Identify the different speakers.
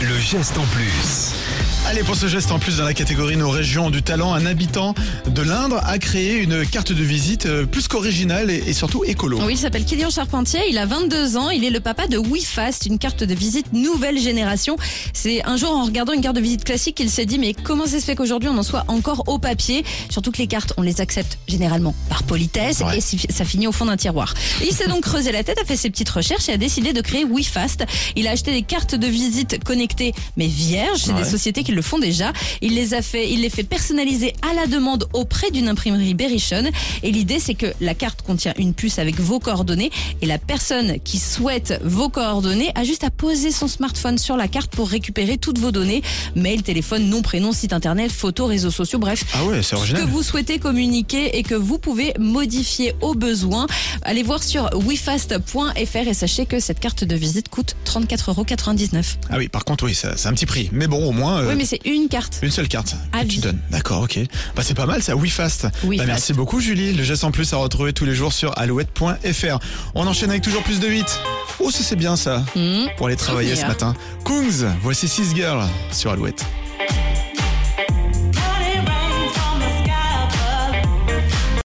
Speaker 1: Le geste en plus.
Speaker 2: Allez, pour ce geste en plus dans la catégorie Nos régions du talent, un habitant de l'Indre a créé une carte de visite euh, plus qu'originale et, surtout écolo.
Speaker 3: Oui, il s'appelle Kylian Charpentier, il a 22 ans, il est le papa de WeFast, une carte de visite nouvelle génération. C'est un jour en regardant une carte de visite classique qu'il s'est dit mais comment ça se fait qu'aujourd'hui on en soit encore au papier? Surtout que les cartes, on les accepte généralement par politesse
Speaker 2: Ouais.
Speaker 3: et ça finit au fond d'un tiroir. Et il s'est donc creusé la tête, a fait ses petites recherches et a décidé de créer WeFast. Il a acheté des cartes de visite connectées mais vierges, c'est
Speaker 2: Ouais.
Speaker 3: des sociétés qui le font déjà. Il les a fait, il les fait personnaliser à la demande auprès d'une imprimerie Berrichon. Et l'idée, c'est que la carte contient une puce avec vos coordonnées et la personne qui souhaite vos coordonnées a juste à poser son smartphone sur la carte pour récupérer toutes vos données. Mail, téléphone, nom, prénom, site internet, photos, réseaux sociaux, bref.
Speaker 2: Ah ouais, c'est
Speaker 3: Ce que vous souhaitez communiquer et que vous pouvez modifier au besoin. Allez voir sur wefast.fr et sachez que cette carte de visite coûte 34,99€.
Speaker 2: Ah oui, par contre, oui, c'est un petit prix. Mais bon, au moins, euh,
Speaker 3: Oui, mais c'est une carte.
Speaker 2: une seule carte
Speaker 3: À
Speaker 2: que tu donnes. D'accord, ok. Bah, c'est pas mal ça, WeFast.
Speaker 3: WeFast.
Speaker 2: Bah, merci beaucoup, Julie. Le geste en plus à retrouver tous les jours sur alouette.fr. On enchaîne avec toujours plus de 8. Oh, ça c'est bien ça.
Speaker 3: Hmm.
Speaker 2: Pour aller travailler
Speaker 3: Souvenir.
Speaker 2: ce matin. Kungs, voici 6 Girls sur Alouette.